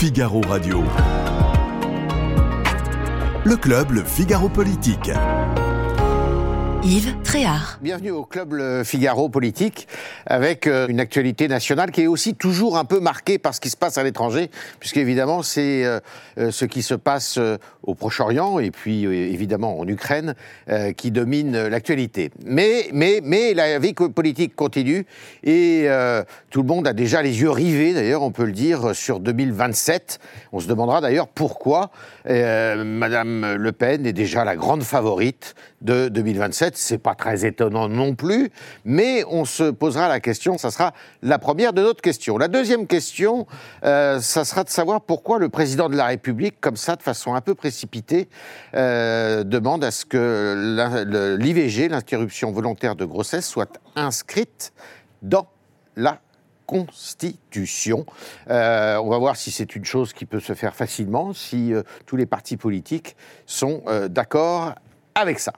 Figaro Radio. Le club Le Figaro Politique. Yves Tréhard. Bienvenue au Club Figaro Politique avec euh, une actualité nationale qui est aussi toujours un peu marquée par ce qui se passe à l'étranger, puisqu'évidemment c'est euh, euh, ce qui se passe au Proche-Orient et puis évidemment en Ukraine qui domine l'actualité. Mais, mais, mais la vie politique continue et tout le monde a déjà les yeux rivés, d'ailleurs on peut le dire, sur 2027. On se demandera d'ailleurs pourquoi Madame Le Pen est déjà la grande favorite de 2027. C'est pas très étonnant non plus, mais on se posera la question, ça sera la première de notre question. La deuxième question, euh, ça sera de savoir pourquoi le président de la République, comme ça, de façon un peu précipitée, euh, demande à ce que l'IVG, l'interruption volontaire de grossesse, soit inscrite dans la Constitution. Euh, on va voir si c'est une chose qui peut se faire facilement, si tous les partis politiques sont d'accord avec ça.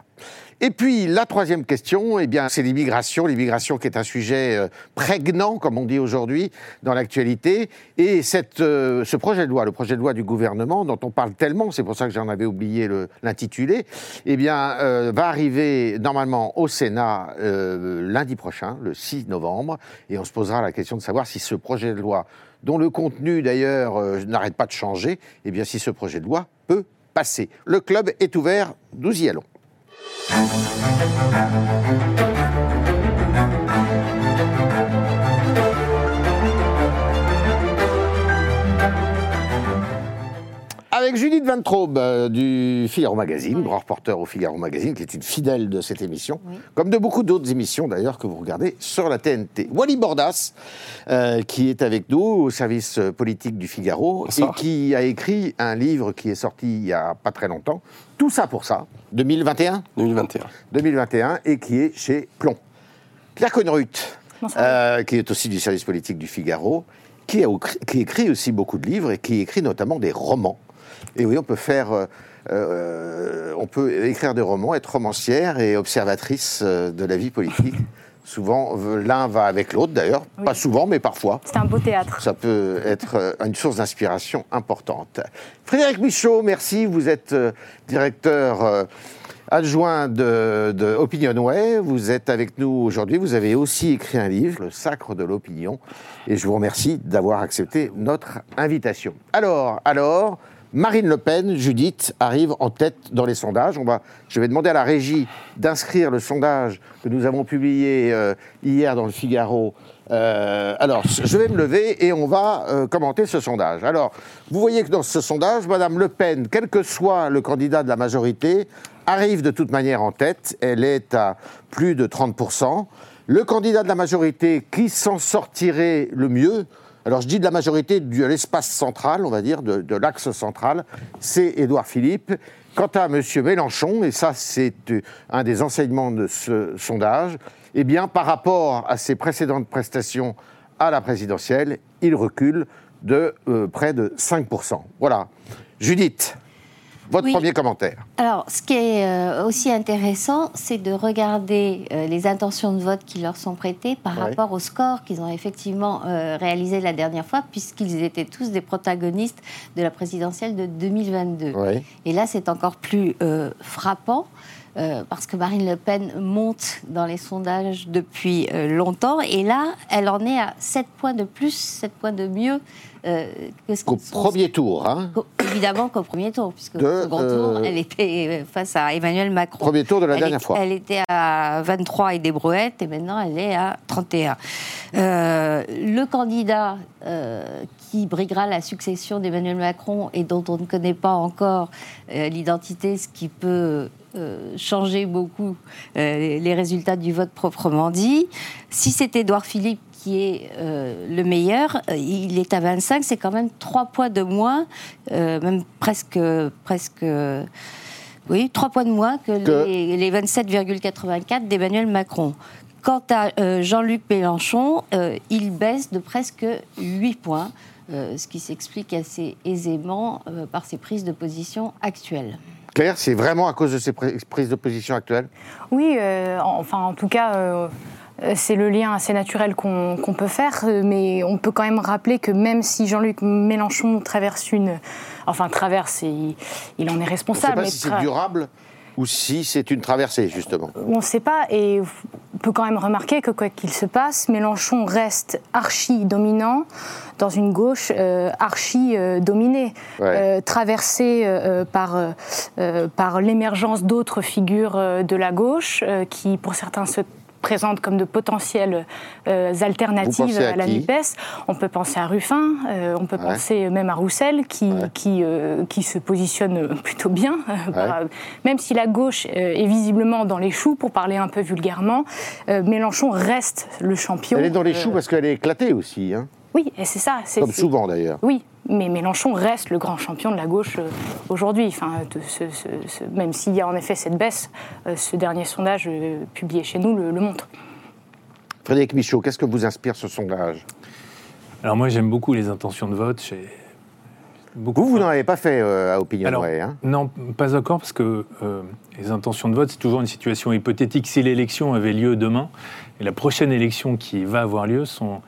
Et puis la troisième question, eh bien, c'est l'immigration. L'immigration qui est un sujet euh, prégnant, comme on dit aujourd'hui, dans l'actualité. Et cette, euh, ce projet de loi, le projet de loi du gouvernement, dont on parle tellement, c'est pour ça que j'en avais oublié l'intitulé, eh bien, euh, va arriver normalement au Sénat lundi prochain, le 6 novembre. Et on se posera la question de savoir si ce projet de loi, dont le contenu d'ailleurs n'arrête pas de changer, eh bien, si ce projet de loi passer. Le club est ouvert, nous y allons. Avec Judith Van Traub euh, du Figaro Magazine, grand reporter au Figaro Magazine, qui est une fidèle de cette émission, comme de beaucoup d'autres émissions d'ailleurs que vous regardez sur la TNT. Wally Bordas, euh, qui est avec nous au service politique du Figaro et qui a écrit un livre qui est sorti il n'y a pas très longtemps, Tout ça pour ça, 2021 2021. 2021, et qui est chez Plomb. Pierre Conrut, euh, qui est aussi du service politique du Figaro, qui, a, qui écrit aussi beaucoup de livres et qui écrit notamment des romans. Et oui, on peut faire. Euh, euh, on peut écrire des romans, être romancière et observatrice euh, de la vie politique. Souvent, l'un va avec l'autre d'ailleurs, pas souvent, mais parfois. C'est un beau théâtre. Ça peut être une source d'inspiration importante. Frédéric Michaud, merci. Vous êtes directeur adjoint de, de Opinionway. Vous êtes avec nous aujourd'hui. Vous avez aussi écrit un livre, Le Sacre de l'opinion. Et je vous remercie d'avoir accepté notre invitation. Alors, alors, Marine Le Pen, Judith, arrive en tête dans les sondages. Je vais demander à la régie d'inscrire le sondage que nous avons publié euh, hier dans le Figaro. Euh, alors, je vais me lever et on va euh, commenter ce sondage. Alors, vous voyez que dans ce sondage, Madame Le Pen, quel que soit le candidat de la majorité, arrive de toute manière en tête. Elle est à plus de 30%. Le candidat de la majorité qui s'en sortirait le mieux, alors je dis de la majorité de l'espace central, on va dire, de, l'axe central, c'est Édouard Philippe. Quant à M. Mélenchon, et ça c'est euh, un des enseignements de ce sondage, eh bien par rapport à ses précédentes prestations à la présidentielle, il recule de euh, près de 5%. Voilà. Judith votre premier commentaire. Alors, ce qui est euh, aussi intéressant, c'est de regarder euh, les intentions de vote qui leur sont prêtées par rapport au score qu'ils ont effectivement euh, réalisé la dernière fois, puisqu'ils étaient tous des protagonistes de la présidentielle de 2022. Et là, c'est encore plus frappant. parce que Marine Le Pen monte dans les sondages depuis longtemps. Et là, elle en est à 7 points de plus, 7 points de mieux euh, qu'au premier tour, hein Évidemment qu'au premier tour, puisque au second tour, euh, elle était face à Emmanuel Macron. Premier tour de la dernière fois. Elle était à 23 et des brouettes, et maintenant elle est à 31. Euh, le candidat qui briguera la succession d'Emmanuel Macron et dont on ne connaît pas encore l'identité, ce qui peut changer beaucoup les résultats du vote proprement dit. Si c'est Édouard Philippe qui est euh, le meilleur. Euh, il est à 25, c'est quand même 3 points de moins, euh, même presque, presque, oui, 3 points de moins que, les, les 27,84 d'Emmanuel Macron. Quant à Jean-Luc Mélenchon, il baisse de presque 8 points, ce qui s'explique assez aisément par ses prises de position actuelles. Claire, c'est vraiment à cause de ces prises de position actuelles? Oui, enfin en tout cas Euh, c'est le lien assez naturel qu'on peut faire, euh, mais on peut quand même rappeler que même si Jean-Luc Mélenchon traverse une... Enfin, traverse, il, il en est responsable. On ne sait pas si c'est durable ou si c'est une traversée, justement On ne sait pas, et on peut quand même remarquer que quoi qu'il se passe, Mélenchon reste archi dominant dans une gauche euh, archi dominée, traversée par, par l'émergence d'autres figures de la gauche qui, pour certains, se présente comme de potentielles euh, alternatives à, la NUPES. On peut penser à Ruffin, euh, on peut penser même à Roussel, qui, qui, euh, qui, se positionne plutôt bien, même si la gauche est visiblement dans les choux, pour parler un peu vulgairement, Mélenchon reste le champion. Elle est dans les choux parce qu'elle est éclatée aussi. Hein. Oui, et c'est ça. Comme souvent d'ailleurs. Oui, mais Mélenchon reste le grand champion de la gauche euh, aujourd'hui. Enfin, même s'il y a en effet cette baisse, euh, ce dernier sondage euh, publié chez nous le, montre. Frédéric Michaud, qu'est-ce que vous inspire ce sondage? Alors moi j'aime beaucoup les intentions de vote. Beaucoup vous, vous n'en avez pas fait à Opinion hein? Non, pas encore, parce que les intentions de vote, c'est toujours une situation hypothétique. Si l'élection avait lieu demain, et la prochaine élection qui va avoir lieu sont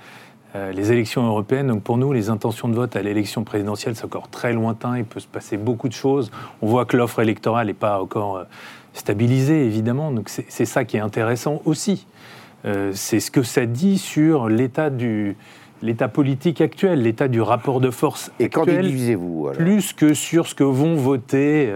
les élections européennes. Donc pour nous, les intentions de vote à l'élection présidentielle, c'est encore très lointain. Il peut se passer beaucoup de choses. On voit que l'offre électorale n'est pas encore euh, stabilisée, évidemment. Donc c'est ça qui est intéressant aussi. Euh, c'est ce que ça dit sur l'état du l'état politique actuel, l'état du rapport de force Et actuel. quand divisez-vous Plus que sur ce que vont voter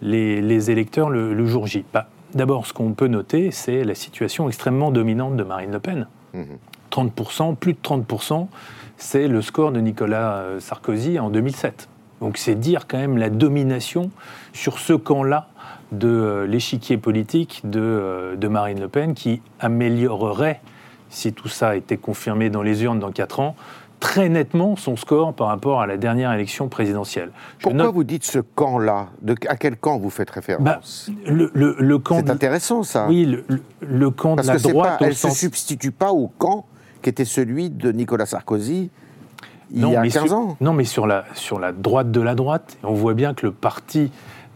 les, électeurs le, jour J. Bah, d'abord, ce qu'on peut noter, c'est la situation extrêmement dominante de Marine Le Pen. Mmh 30%, plus de 30%, c'est le score de Nicolas euh, Sarkozy en 2007. Donc c'est dire quand même la domination sur ce camp-là de euh, l'échiquier politique de, euh, de, Marine Le Pen qui améliorerait, si tout ça était confirmé dans les urnes dans 4 ans, très nettement son score par rapport à la dernière élection présidentielle. Pourquoi vous dites ce camp-là? À quel camp vous faites référence? Bah, le, le, camp C'est intéressant ça. Oui, le, camp de la droite. elle ne se substitue pas au camp qui était celui de Nicolas Sarkozy il y a 15 ans. Non, mais sur la, sur la droite de la droite, on voit bien que le parti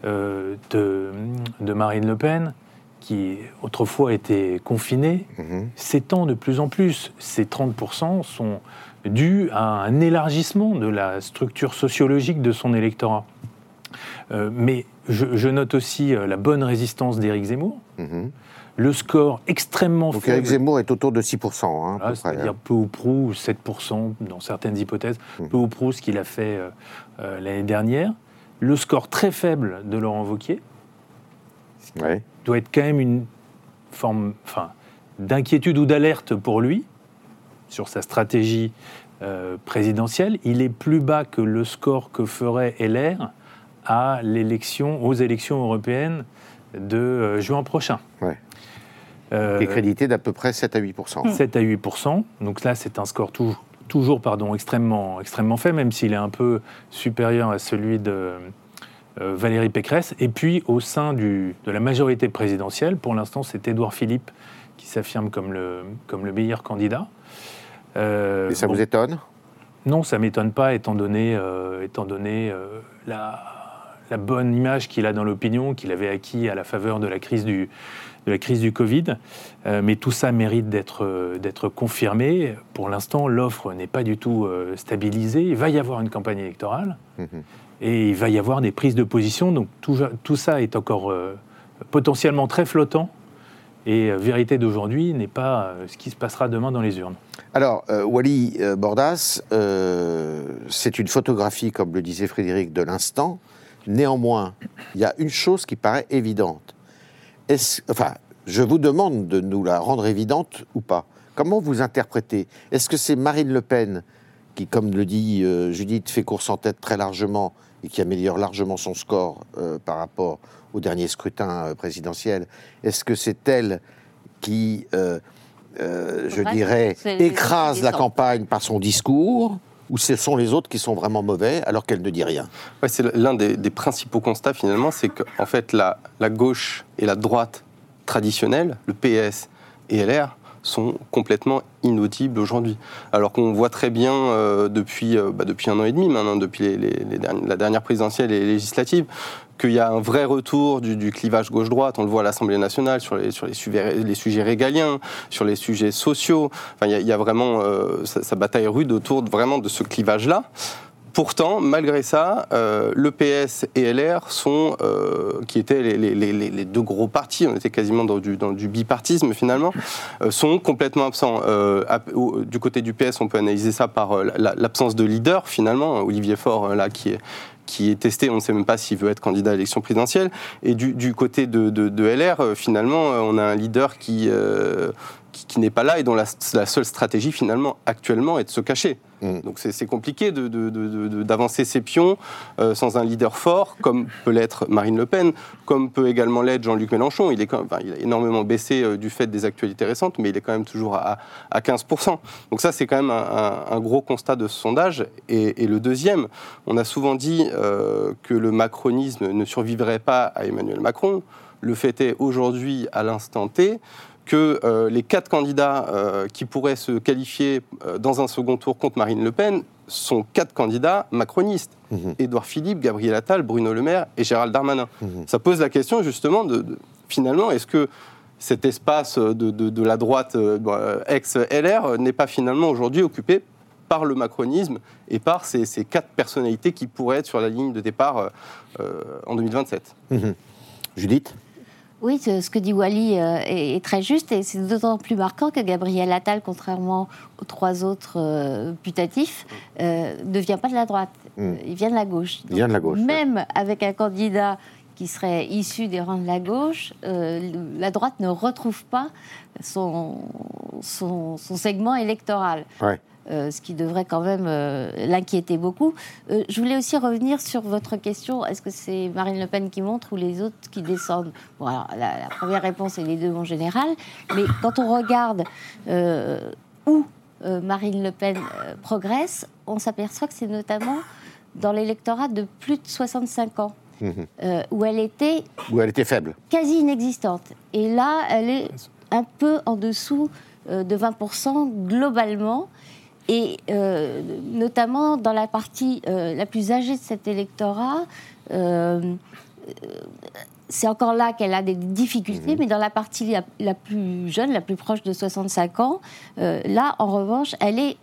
euh, de, de, Marine Le Pen, qui autrefois était confiné, mhm. s'étend de plus en plus. Ces 30% sont dus à un élargissement de la structure sociologique de son électorat. Euh, mais je, note aussi euh, la bonne résistance d'Éric Zemmour. Mhm le score extrêmement Donc faible. Eric Zemmour est autour de 6%. Hein, C'est-à-dire peu ou prou, 7% dans certaines hypothèses, hmm. peu ou prou ce qu'il a fait euh, euh, l'année dernière. Le score très faible de Laurent Wauquiez doit être quand même une forme enfin, d'inquiétude ou d'alerte pour lui sur sa stratégie euh, présidentielle. Il est plus bas que le score que ferait LR à l'élection, aux élections européennes de juin prochain. Ouais. Euh, est crédité d'à peu près 7 à 8 7 à 8 Donc là, c'est un score toujours, toujours pardon, extrêmement, extrêmement faible, même s'il est un peu supérieur à celui de euh, Valérie Pécresse. Et puis, au sein du, de la majorité présidentielle, pour l'instant, c'est Édouard Philippe qui s'affirme comme le, comme le meilleur candidat. Euh, Et ça vous étonne? Non, ça ne m'étonne pas, étant donné, étant donné la, la bonne image qu'il a dans l'opinion, qu'il avait acquis à la faveur de la crise du, de la crise du Covid. Euh, mais tout ça mérite d'être euh, d'être confirmé. Pour l'instant, l'offre n'est pas du tout euh, stabilisée. Il va y avoir une campagne électorale mhm. et il va y avoir des prises de position. Donc tout, tout ça est encore potentiellement très flottant. Et vérité d'aujourd'hui n'est pas ce qui se passera demain dans les urnes. Alors, Wally Bordas, c'est une photographie, comme le disait Frédéric, de l'instant. Néanmoins, il y a une chose qui paraît évidente. Enfin, je vous demande de nous la rendre évidente ou pas. Comment vous interprétez? Est-ce que c'est Marine Le Pen qui, comme le dit euh, Judith, fait course en tête très largement et qui améliore largement son score euh, par rapport au dernier scrutin euh, présidentiel? Est-ce que c'est elle qui, je dirais, écrase la campagne par son discours? Ou ce sont les autres qui sont vraiment mauvais alors qu'elle ne dit rien C'est l'un des, principaux constats finalement, c'est qu'en fait la, la, gauche et la droite traditionnelle, le PS et LR, sont complètement inaudibles aujourd'hui. Alors qu'on voit très bien euh, depuis, euh, bah, depuis un an et demi maintenant, depuis la dernière présidentielle et législative, qu'il y a un vrai retour du, clivage gauche-droite. On le voit à l'Assemblée nationale sur les, sujets, régaliens, sur les sujets sociaux. Enfin, il y a, vraiment euh, sa, bataille rude autour vraiment de ce clivage-là. Pourtant, malgré ça, euh, le PS et LR sont, euh, qui étaient les, deux gros partis, on était quasiment dans du, bipartisme finalement, euh, sont complètement absents. du côté du PS, on peut analyser ça par l'absence de leader finalement. Olivier Faure, là, qui est, qui est testé, on ne sait même pas s'il veut être candidat à l'élection présidentielle. Et du, côté de, LR, finalement, on a un leader qui, qui, n'est pas là et dont la, seule stratégie finalement actuellement est de se cacher. Mm. Donc c'est compliqué d'avancer ses pions euh, sans un leader fort, comme peut l'être Marine Le Pen, comme peut également l'être Jean-Luc Mélenchon. Il, est quand il a énormément baissé euh, du fait des actualités récentes, mais il est quand même toujours à, 15%. Donc ça, c'est quand même un, gros constat de ce sondage. Et, le deuxième, on a souvent dit euh, que le macronisme ne survivrait pas à Emmanuel Macron. Le fait est aujourd'hui, à l'instant T, que euh, les quatre candidats euh, qui pourraient se qualifier euh, dans un second tour contre Marine Le Pen sont quatre candidats macronistes. Mhm. Édouard Philippe, Gabriel Attal, Bruno Le Maire et Gérald Darmanin. Mhm. Ça pose la question justement de, finalement, est-ce que cet espace de, la droite ex-LR n'est pas finalement aujourd'hui occupé par le macronisme et par ces, quatre personnalités qui pourraient être sur la ligne de départ en 2027 mhm. Judith? Oui, ce que dit Wally euh, est, très juste et c'est d'autant plus marquant que Gabriel Attal, contrairement aux trois autres euh, putatifs, euh, ne vient pas de la droite, hmm. il vient de la gauche. il vient de la gauche. Même avec un candidat qui serait issu des rangs de la gauche, la droite ne retrouve pas son, son, son segment électoral. Ouais. Euh, ce qui devrait quand même euh, l'inquiéter beaucoup. Euh, je voulais aussi revenir sur votre question est-ce que c'est Marine Le Pen qui monte ou les autres qui descendent? Bon, alors, la, première réponse est les deux en général, mais quand on regarde où Marine Le Pen progresse, on s'aperçoit que c'est notamment dans l'électorat de plus de 65 ans. Mhm. où elle était où elle était faible, quasi inexistante. Et là, elle est un peu en dessous de 20% globalement et euh, notamment dans la partie euh, la plus âgée de cet électorat, euh, c'est encore là qu'elle a des difficultés, mhm. mais dans la partie la, plus jeune, la plus proche de 65 ans, là, en revanche, elle est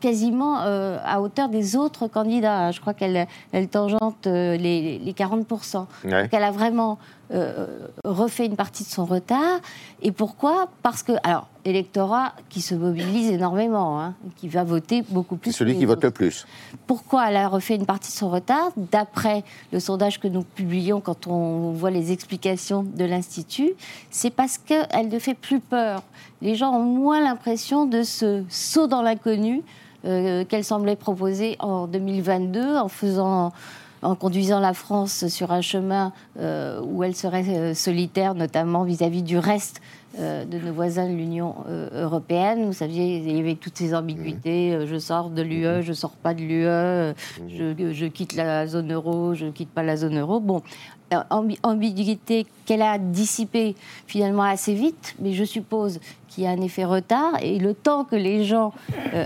quasiment à hauteur des autres candidats. Je crois qu'elle elle tangente les, les 40%. Donc elle a vraiment euh, refait une partie de son retard. Et pourquoi? Parce que, alors, électorat qui se mobilise énormément, hein, qui va voter beaucoup plus. Celui qui vote le plus. Pourquoi elle a refait une partie de son retard? D'après le sondage que nous publions quand on voit les explications de l'Institut, c'est parce qu'elle ne fait plus peur. Les gens ont moins l'impression de ce saut dans l'inconnu euh, qu'elle semblait proposer en 2022 en faisant en conduisant la France sur un chemin euh, où elle serait euh, solitaire, notamment vis-à-vis du reste euh, de nos voisins de l'Union européenne. Vous saviez, il y avait toutes ces ambiguïtés. Mmh. je sors de l'UE, mmh. je sors pas de l'UE, mmh. je, quitte la zone euro, je quitte pas la zone euro. Bon, ambiguïté qu'elle a dissipée finalement assez vite, mais je suppose qu'il y a un effet retard. Et le temps que les gens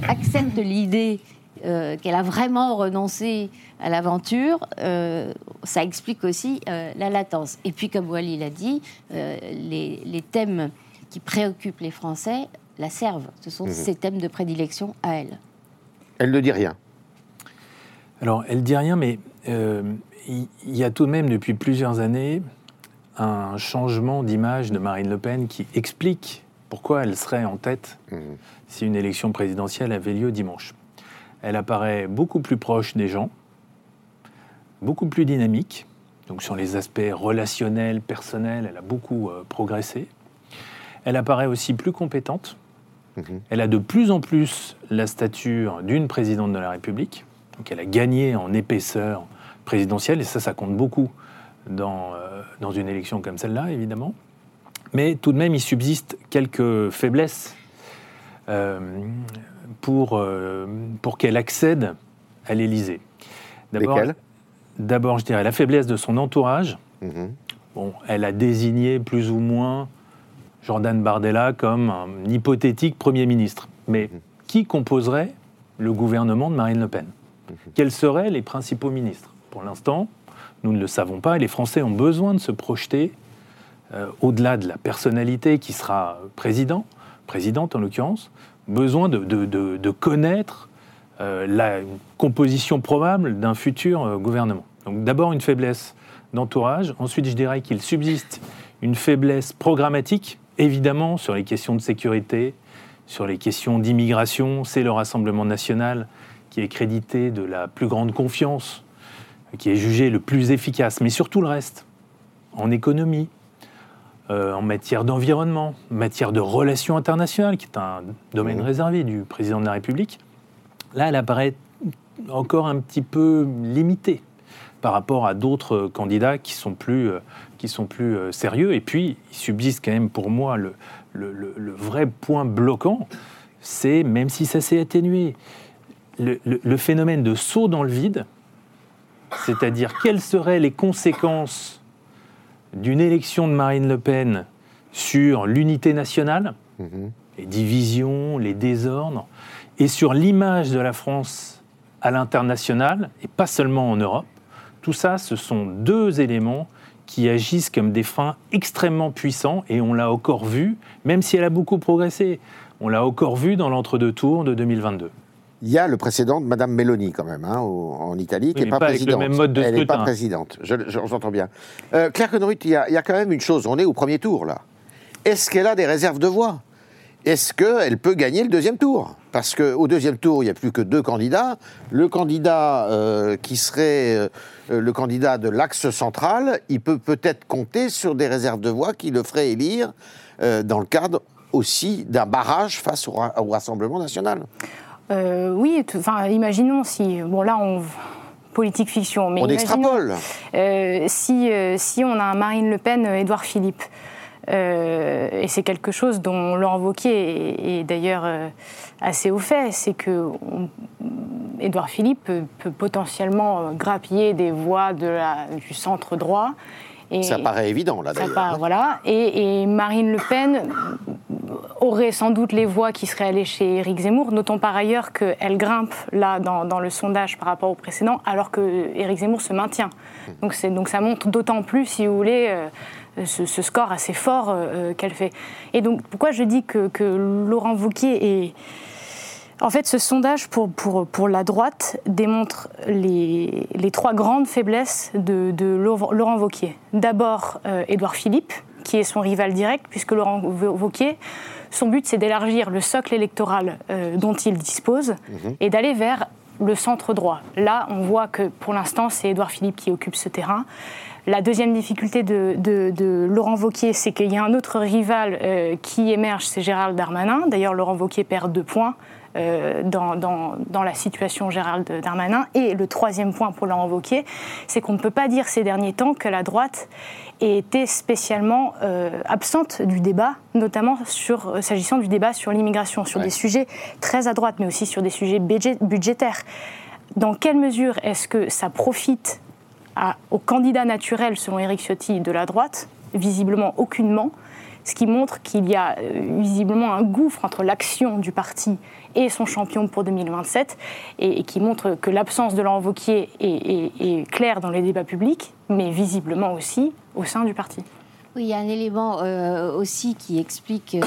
acceptent l'idée qu'elle a vraiment renoncé à l'aventure, euh, ça explique aussi euh, la latence. Et puis, comme Wally l'a dit, euh, les, thèmes qui préoccupent les Français la servent. Ce sont ces mhm. thèmes de prédilection à elle. Elle ne dit rien. Alors, elle dit rien, mais il y, a tout de même depuis plusieurs années un changement d'image de Marine Le Pen qui explique pourquoi elle serait en tête mhm. si une élection présidentielle avait lieu dimanche. Elle apparaît beaucoup plus proche des gens, beaucoup plus dynamique. Donc sur les aspects relationnels, personnels, elle a beaucoup euh, progressé. Elle apparaît aussi plus compétente. Mhm. Elle a de plus en plus la stature d'une présidente de la République. Donc elle a gagné en épaisseur présidentielle, et ça, ça compte beaucoup dans, euh, dans une élection comme celle-là, évidemment. Mais tout de même, il subsiste quelques faiblesses euh, pour, pour qu'elle accède à l'Élysée. D'abord, D'abord, je dirais la faiblesse de son entourage. Mhm. Bon, elle a désigné plus ou moins Jordan Bardella comme un hypothétique Premier ministre. Mais mhm. qui composerait le gouvernement de Marine Le Pen? Mhm. Quels seraient les principaux ministres? Pour l'instant, nous ne le savons pas et les Français ont besoin de se projeter euh, au-delà de la personnalité qui sera président, présidente en l'occurrence, besoin de, connaître euh, la composition probable d'un futur euh, gouvernement. Donc d'abord une faiblesse d'entourage, ensuite je dirais qu'il subsiste une faiblesse programmatique, évidemment sur les questions de sécurité, sur les questions d'immigration, c'est le Rassemblement national qui est crédité de la plus grande confiance, qui est jugé le plus efficace, mais surtout le reste, en économie, euh, en matière d'environnement, matière de relations internationales, qui est un domaine mmh. réservé du président de la République, là, elle apparaît encore un petit peu limitée par rapport à d'autres candidats qui sont plus, euh, qui sont plus euh, sérieux. Et puis, il subsiste quand même pour moi le, le, vrai point bloquant, c'est, même si ça s'est atténué, le, phénomène de saut dans le vide, c'est-à-dire quelles seraient les conséquences d'une élection de Marine Le Pen sur l'unité nationale, mhm. les divisions, les désordres, et sur l'image de la France à l'international, et pas seulement en Europe, tout ça, ce sont deux éléments qui agissent comme des freins extrêmement puissants, et on l'a encore vu, même si elle a beaucoup progressé, on l'a encore vu dans l'entre-deux tours de 2022. Il y a le précédent de Madame Meloni, quand même, hein, en Italie, qui n'est pas, présidente. Elle n'est pas présidente, je, j'entends bien. Euh, Claire Conneruth, il, y, a, quand même une chose, on est au premier tour, là. Est-ce qu'elle a des réserves de voix? Est-ce qu'elle peut gagner le deuxième tour? Parce qu'au deuxième tour, il n'y a plus que deux candidats. Le candidat euh, qui serait euh, le candidat de l'axe central, il peut peut-être compter sur des réserves de voix qui le feraient élire dans le cadre aussi d'un barrage face au Rassemblement national. Euh, oui, enfin, imaginons si. Bon, là, on. Politique fiction. Mais on extrapole. Euh, si, euh, si on a un Marine Le Pen, Édouard Philippe. et c'est quelque chose dont Laurent Wauquiez est, d'ailleurs assez au fait, c'est que Édouard Philippe peut, potentiellement grappiller des voix de la, du centre droit. Et, ça paraît évident, là, d'ailleurs. Voilà. Et, et, Marine Le Pen aurait sans doute les voix qui seraient allées chez Éric Zemmour. Notons par ailleurs qu'elle grimpe là dans, le sondage par rapport au précédent, alors que Éric Zemmour se maintient. Donc, donc ça montre d'autant plus, si vous voulez, euh, ce, score assez fort euh, qu'elle fait. Et donc pourquoi je dis que, Laurent Wauquiez est... En fait, ce sondage pour, pour, pour la droite démontre les, les trois grandes faiblesses de, de Laurent Wauquiez. D'abord, euh, Édouard Philippe, qui est son rival direct, puisque Laurent Wauquiez son but, c'est d'élargir le socle électoral euh, dont il dispose mhm. et d'aller vers le centre droit. Là, on voit que pour l'instant, c'est Édouard Philippe qui occupe ce terrain. La deuxième difficulté de, Laurent Vauquier, c'est qu'il y a un autre rival euh, qui émerge, c'est Gérald Darmanin. D'ailleurs, Laurent Vauquier perd deux points euh, dans, dans, la situation Gérald Darmanin. Et le troisième point pour Laurent Vauquier, c'est qu'on ne peut pas dire ces derniers temps que la droite ait été spécialement euh, absente du débat, notamment sur, euh, s'agissant du débat sur l'immigration, sur des sujets très à droite, mais aussi sur des sujets budgétaires. Dans quelle mesure est-ce que ça profite à, au candidat naturel, selon Éric Ciotti, de la droite? Visiblement aucunement ce qui montre qu'il y a visiblement un gouffre entre l'action du parti et son champion pour 2027, et, qui montre que l'absence de Laurent Wauquiez est, claire dans les débats publics, mais visiblement aussi au sein du parti. Oui, il y a un élément euh, aussi qui explique euh,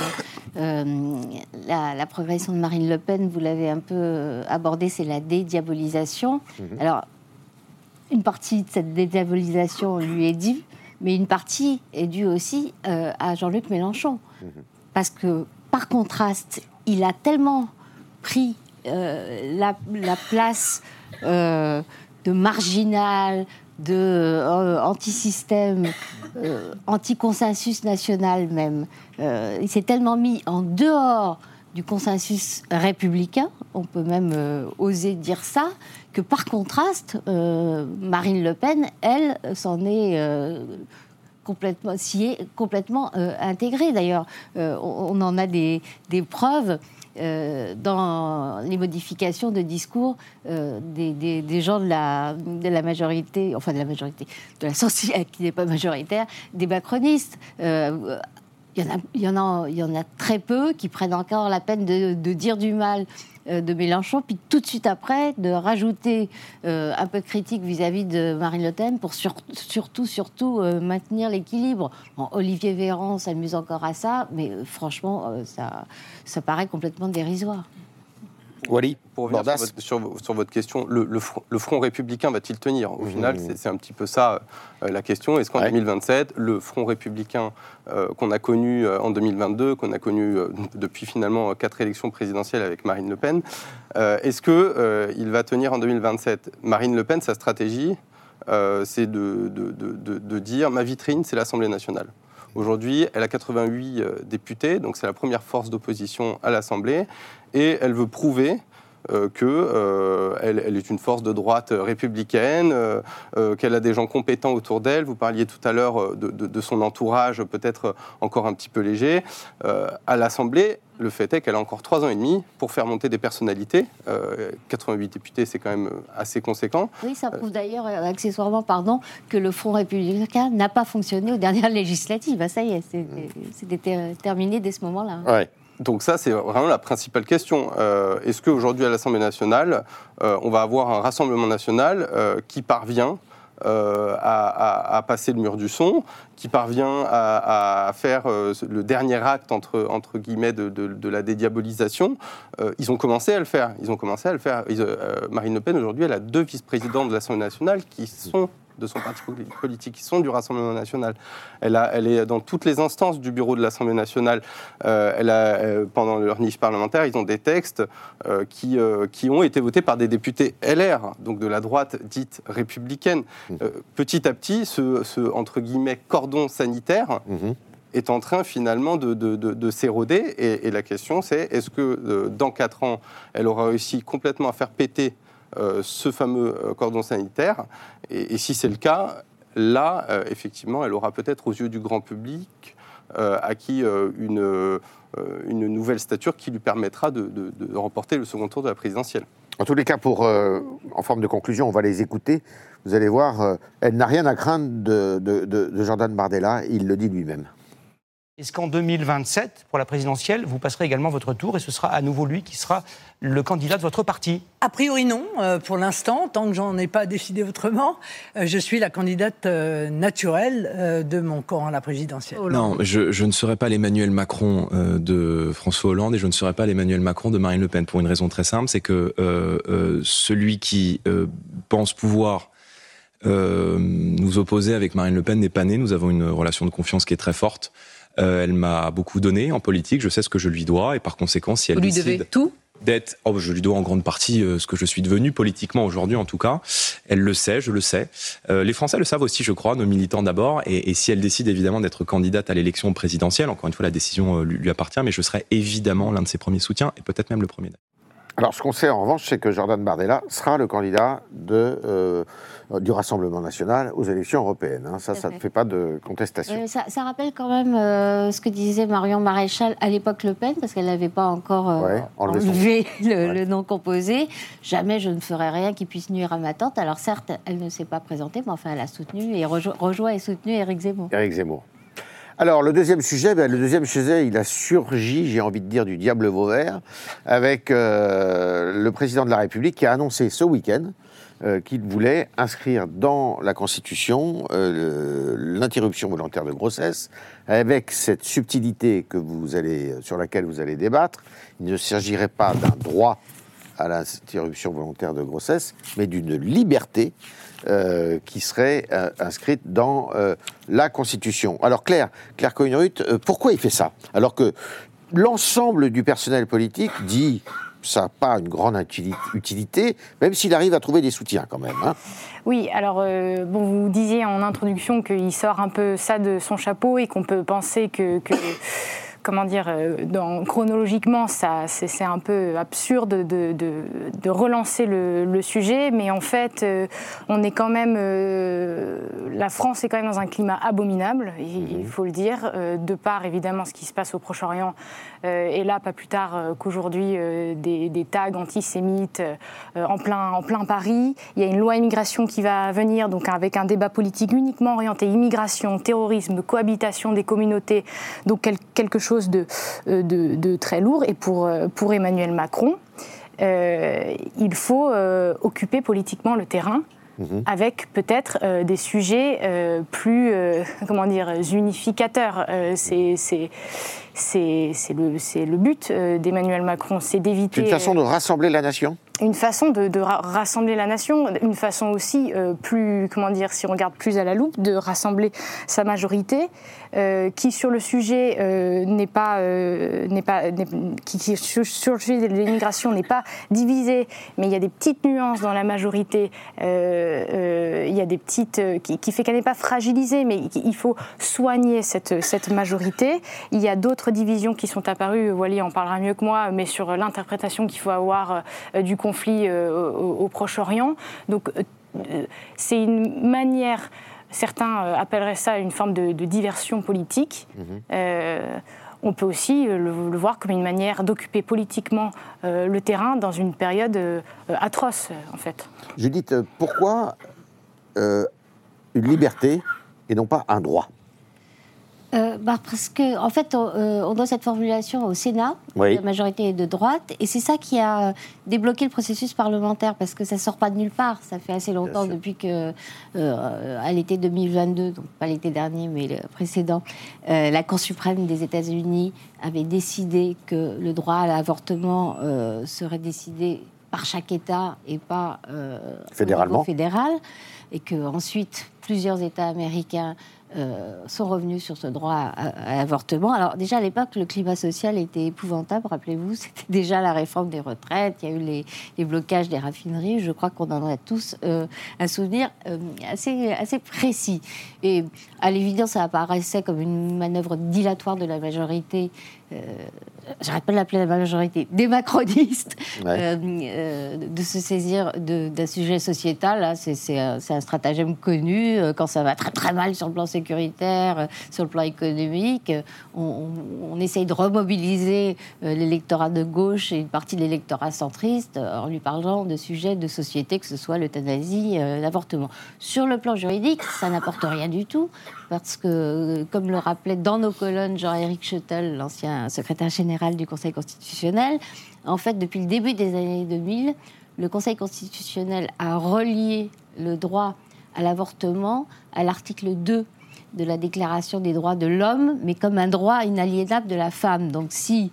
euh, la, progression de Marine Le Pen, vous l'avez un peu abordé, c'est la dédiabolisation. Mhm. Alors, une partie de cette dédiabolisation lui est due, mais une partie est due aussi à Jean-Luc Mélenchon. Mhm. Parce que, par contraste, il a tellement pris euh, la, place euh, de marginal, de euh, anti-système, anti-consensus national même. il s'est tellement mis en dehors du consensus républicain, on peut même oser dire ça, que par contraste, Marine Le Pen, elle, s'en est complètement, s'y est complètement intégrée. D'ailleurs, on, en a des, preuves. Euh, dans les modifications de discours euh, des, gens de la, majorité, enfin de la majorité, de la sortie qui n'est pas majoritaire, des macronistes. Euh, il y, en a, très peu qui prennent encore la peine de, dire du mal euh, de Mélenchon, puis tout de suite après de rajouter euh, un peu de critique vis-à-vis de Marine Le Pen pour surtout, surtout euh, maintenir l'équilibre. Olivier Véran s'amuse encore à ça, mais franchement, ça, ça paraît complètement dérisoire. Wally Pour revenir sur votre, question, le, front, républicain va-t-il tenir? Au mmh. final, c'est un petit peu ça euh, la question. Est-ce qu'en 2027, le front républicain euh, qu'on a connu euh, en 2022, qu'on a connu depuis finalement quatre élections présidentielles avec Marine Le Pen, est-ce qu'il va tenir en 2027 Marine Le Pen, sa stratégie, c'est de, de, dire ma vitrine, c'est l'Assemblée nationale. Aujourd'hui, elle a 88 députés, donc c'est la première force d'opposition à l'Assemblée et elle veut prouver euh, qu'elle euh, elle est une force de droite républicaine, euh, qu'elle a des gens compétents autour d'elle. Vous parliez tout à l'heure de, son entourage, peut-être encore un petit peu léger. à l'Assemblée, le fait est qu'elle a encore trois ans et demi pour faire monter des personnalités. 88 députés, c'est quand même assez conséquent. Oui, ça prouve d'ailleurs, accessoirement, pardon, que le Front républicain n'a pas fonctionné aux dernières législatives. Ah, ça y est, c'était terminé dès ce moment-là. Ouais. Donc ça, c'est vraiment la principale question. Euh, est-ce qu'aujourd'hui, à l'Assemblée nationale, euh, on va avoir un Rassemblement national euh, qui parvient à, passer le mur du son, qui parvient à, faire le dernier acte entre, entre guillemets de, la dédiabolisation. ils ont commencé à le faire. Ils ont commencé à le faire. Marine Le Pen aujourd'hui, elle a deux vice-présidents de l'Assemblée nationale qui sont de son parti politique, qui sont du Rassemblement national. Elle, a, elle est dans toutes les instances du bureau de l'Assemblée nationale. Euh, elle a, euh, pendant leur niche parlementaire, ils ont des textes euh, qui, qui ont été votés par des députés LR, donc de la droite dite républicaine. Mmh. petit à petit, ce, entre guillemets cordon sanitaire. Mmh. est en train finalement de, de, s'éroder. Et, et, la question, c'est est-ce que dans quatre ans, elle aura réussi complètement à faire péter ce fameux euh, cordon sanitaire. Et, si c'est le cas, là, euh, effectivement, elle aura peut-être aux yeux du grand public acquis une, une nouvelle stature qui lui permettra de, remporter le second tour de la présidentielle. En tous les cas, pour, en forme de conclusion, on va les écouter. Vous allez voir, elle n'a rien à craindre de Jordan Bardella, il le dit lui-même. Est-ce qu'en 2027, pour la présidentielle, vous passerez également votre tour et ce sera à nouveau lui qui sera le candidat de votre parti? A priori non, euh, pour l'instant, tant que j'en ai pas décidé autrement. Euh, je suis la candidate euh, naturelle de mon camp à la présidentielle. Non, je, ne serai pas l'Emmanuel Macron de François Hollande et je ne serai pas l'Emmanuel Macron de Marine Le Pen pour une raison très simple, c'est que celui qui pense pouvoir nous opposer avec Marine Le Pen n'est pas né. Nous avons une relation de confiance qui est très forte. Euh, elle m'a beaucoup donné en politique. Je sais ce que je lui dois et par conséquent, si elle Vous lui décide devez tout? d'être, oh, je lui dois en grande partie euh, ce que je suis devenu politiquement aujourd'hui en tout cas. Elle le sait, je le sais. Euh, les Français le savent aussi, je crois, nos militants d'abord. Et, si elle décide évidemment d'être candidate à l'élection présidentielle, encore une fois, la décision lui, lui appartient, mais je serai évidemment l'un de ses premiers soutiens et peut-être même le premier. Alors, ce qu'on sait en revanche, c'est que Jordan Bardella sera le candidat de, euh, du Rassemblement national aux élections européennes. Hein. Ça, ça ne fait pas de contestation. ça, rappelle quand même euh, ce que disait Marion Maréchal à l'époque Le Pen, parce qu'elle n'avait pas encore euh, enlevé le, nom composé. Jamais je ne ferai rien qui puisse nuire à ma tante. Alors, certes, elle ne s'est pas présentée, mais enfin, elle a soutenu et rejoint et soutenu Éric Zemmour. Éric Zemmour. Alors, le deuxième sujet, ben, le deuxième sujet, il a surgi, j'ai envie de dire, du diable Vauvert, avec euh, le président de la République qui a annoncé ce week-end euh, qu'il voulait inscrire dans la Constitution euh, l'interruption volontaire de grossesse, avec cette subtilité que vous allez, sur laquelle vous allez débattre. Il ne s'agirait pas d'un droit à l'interruption volontaire de grossesse, mais d'une liberté euh, qui serait euh, inscrite dans euh, la Constitution. Alors Claire, Claire Coinerut, pourquoi il fait ça? Alors que l'ensemble du personnel politique dit ça n'a pas une grande utilité, même s'il arrive à trouver des soutiens quand même. Hein. Oui, alors bon, vous disiez en introduction qu'il sort un peu ça de son chapeau et qu'on peut penser que comment dire, dans, chronologiquement, ça, c'est, un peu absurde de, de, relancer le, sujet, mais en fait, on est quand même, la France est quand même dans un climat abominable, il, mhm. faut le dire, de part évidemment ce qui se passe au Proche-Orient, et là, pas plus tard qu'aujourd'hui, des, des, tags antisémites en plein, en plein Paris. Il y a une loi immigration qui va venir, donc avec un débat politique uniquement orienté immigration, terrorisme, cohabitation des communautés, donc quelque chose de, euh, de, très lourd. Et pour, euh, pour Emmanuel Macron, euh, il faut occuper politiquement le terrain. Mhm. avec peut-être des sujets plus, comment dire, unificateurs. c'est le, le, but d'Emmanuel Macron, c'est d'éviter... Une façon de rassembler la nation une façon de, rassembler la nation, une façon aussi euh, plus, comment dire, si on regarde plus à la loupe, de rassembler sa majorité, euh, qui sur le sujet euh, n'est pas, n'est pas, qui, sur, le sujet de l'immigration n'est pas divisée, mais il y a des petites nuances dans la majorité, il y a des petites, qui, fait qu'elle n'est pas fragilisée, mais il faut soigner cette, cette majorité. Il y a d'autres divisions qui sont apparues, Wally en parlera mieux que moi, mais sur l'interprétation qu'il faut avoir du conflit euh, au, Proche-Orient. Donc euh, c'est une manière, certains euh, appelleraient ça une forme de, diversion politique. Mhm. on peut aussi le, voir comme une manière d'occuper politiquement le terrain dans une période atroce, en fait. Judith, pourquoi une liberté et non pas un droit? Euh, bah, parce que, en fait, on, euh, doit cette formulation au Sénat, la majorité est de droite, et c'est ça qui a débloqué le processus parlementaire, parce que ça sort pas de nulle part. Ça fait assez longtemps depuis que, euh, à l'été 2022, donc pas l'été dernier, mais le précédent, la Cour suprême des États-Unis avait décidé que le droit à l'avortement serait décidé par chaque État et pas fédéralement. fédéral, et que ensuite plusieurs États américains euh, sont revenus sur ce droit à, l'avortement. Alors déjà à l'époque, le climat social était épouvantable, rappelez-vous, c'était déjà la réforme des retraites, il y a eu les, blocages des raffineries, je crois qu'on en a tous euh, un souvenir euh, assez, assez précis. Et à l'évidence, ça apparaissait comme une manœuvre dilatoire de la majorité j'arrête pas de l'appeler la majorité, des macronistes, euh, euh, de se saisir d'un sujet sociétal. C'est un, un, stratagème connu. Euh, quand ça va très très mal sur le plan sécuritaire, sur le plan économique, on, on, essaye de remobiliser l'électorat de gauche et une partie de l'électorat centriste en lui parlant de sujets de société, que ce soit l'euthanasie, l'avortement. Sur le plan juridique, ça n'apporte rien du tout, parce que, comme le rappelait dans nos colonnes Jean-Éric Schuttel, l'ancien secrétaire général, du Conseil constitutionnel. En fait, depuis le début des années 2000, le Conseil constitutionnel a relié le droit à l'avortement à l'article 2 de la Déclaration des droits de l'homme, mais comme un droit inaliénable de la femme. Donc si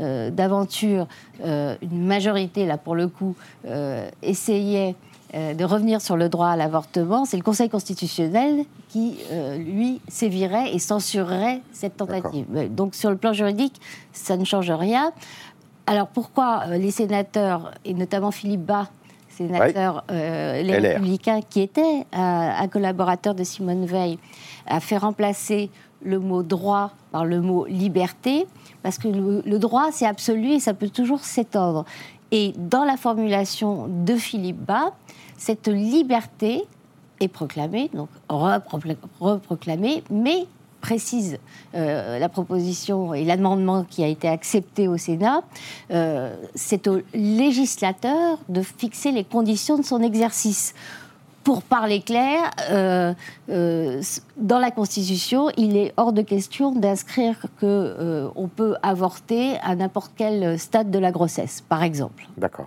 euh, d'aventure euh, une majorité, là pour le coup, euh, essayait de revenir sur le droit à l'avortement, c'est le Conseil constitutionnel qui, euh, lui, sévirait et censurerait cette tentative. Donc sur le plan juridique, ça ne change rien. Alors pourquoi euh, les sénateurs, et notamment Philippe Bas, sénateur les Républicains, qui était un collaborateur de Simone Veil, a fait remplacer le mot droit par le mot liberté, parce que le droit, c'est absolu et ça peut toujours s'étendre. Et dans la formulation de Philippe Bas, cette liberté est proclamée, donc reproclamée, mais précise euh, la proposition et l'amendement qui a été accepté au Sénat, euh, c'est au législateur de fixer les conditions de son exercice. Pour parler clair, euh, dans la Constitution, il est hors de question d'inscrire que on peut avorter à n'importe quel stade de la grossesse, par exemple. D'accord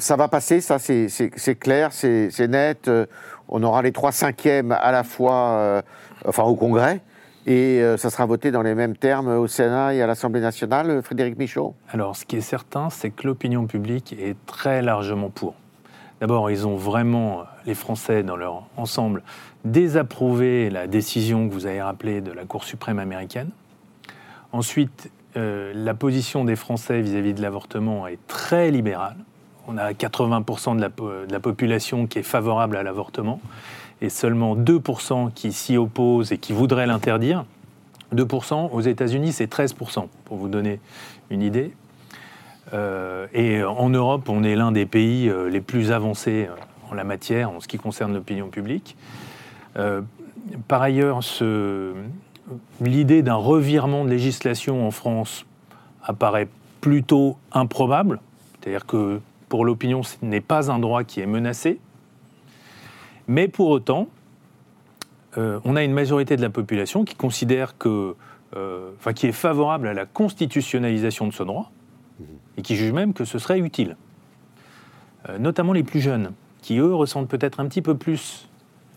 ça va passer, ça c'est clair, c'est net. Euh, on aura les trois cinquièmes à la fois, euh, enfin au Congrès, et euh, ça sera voté dans les mêmes termes au Sénat et à l'Assemblée nationale, Frédéric Michaud? Alors, ce qui est certain, c'est que l'opinion publique est très largement pour. D'abord, ils ont vraiment, les Français dans leur ensemble, désapprouvé la décision que vous avez rappelée de la Cour suprême américaine. Ensuite, la position des Français vis à -vis de l'avortement est très libérale on a 80% de la, population qui est favorable à l'avortement et seulement 2% qui s'y opposent et qui voudraient l'interdire. 2%. Aux États-Unis, c'est 13%, pour vous donner une idée. Euh, et en Europe, on est l'un des pays euh, les plus avancés en la matière, en ce qui concerne l'opinion publique. par ailleurs, l'idée d'un revirement de législation en France apparaît plutôt improbable. C'est-à-dire que pour l'opinion, ce n'est pas un droit qui est menacé. Mais pour autant, euh, on a une majorité de la population qui considère que, euh, enfin, qui est favorable à la constitutionnalisation de ce droit et qui juge même que ce serait utile. Euh, notamment les plus jeunes, qui eux ressentent peut-être un petit peu plus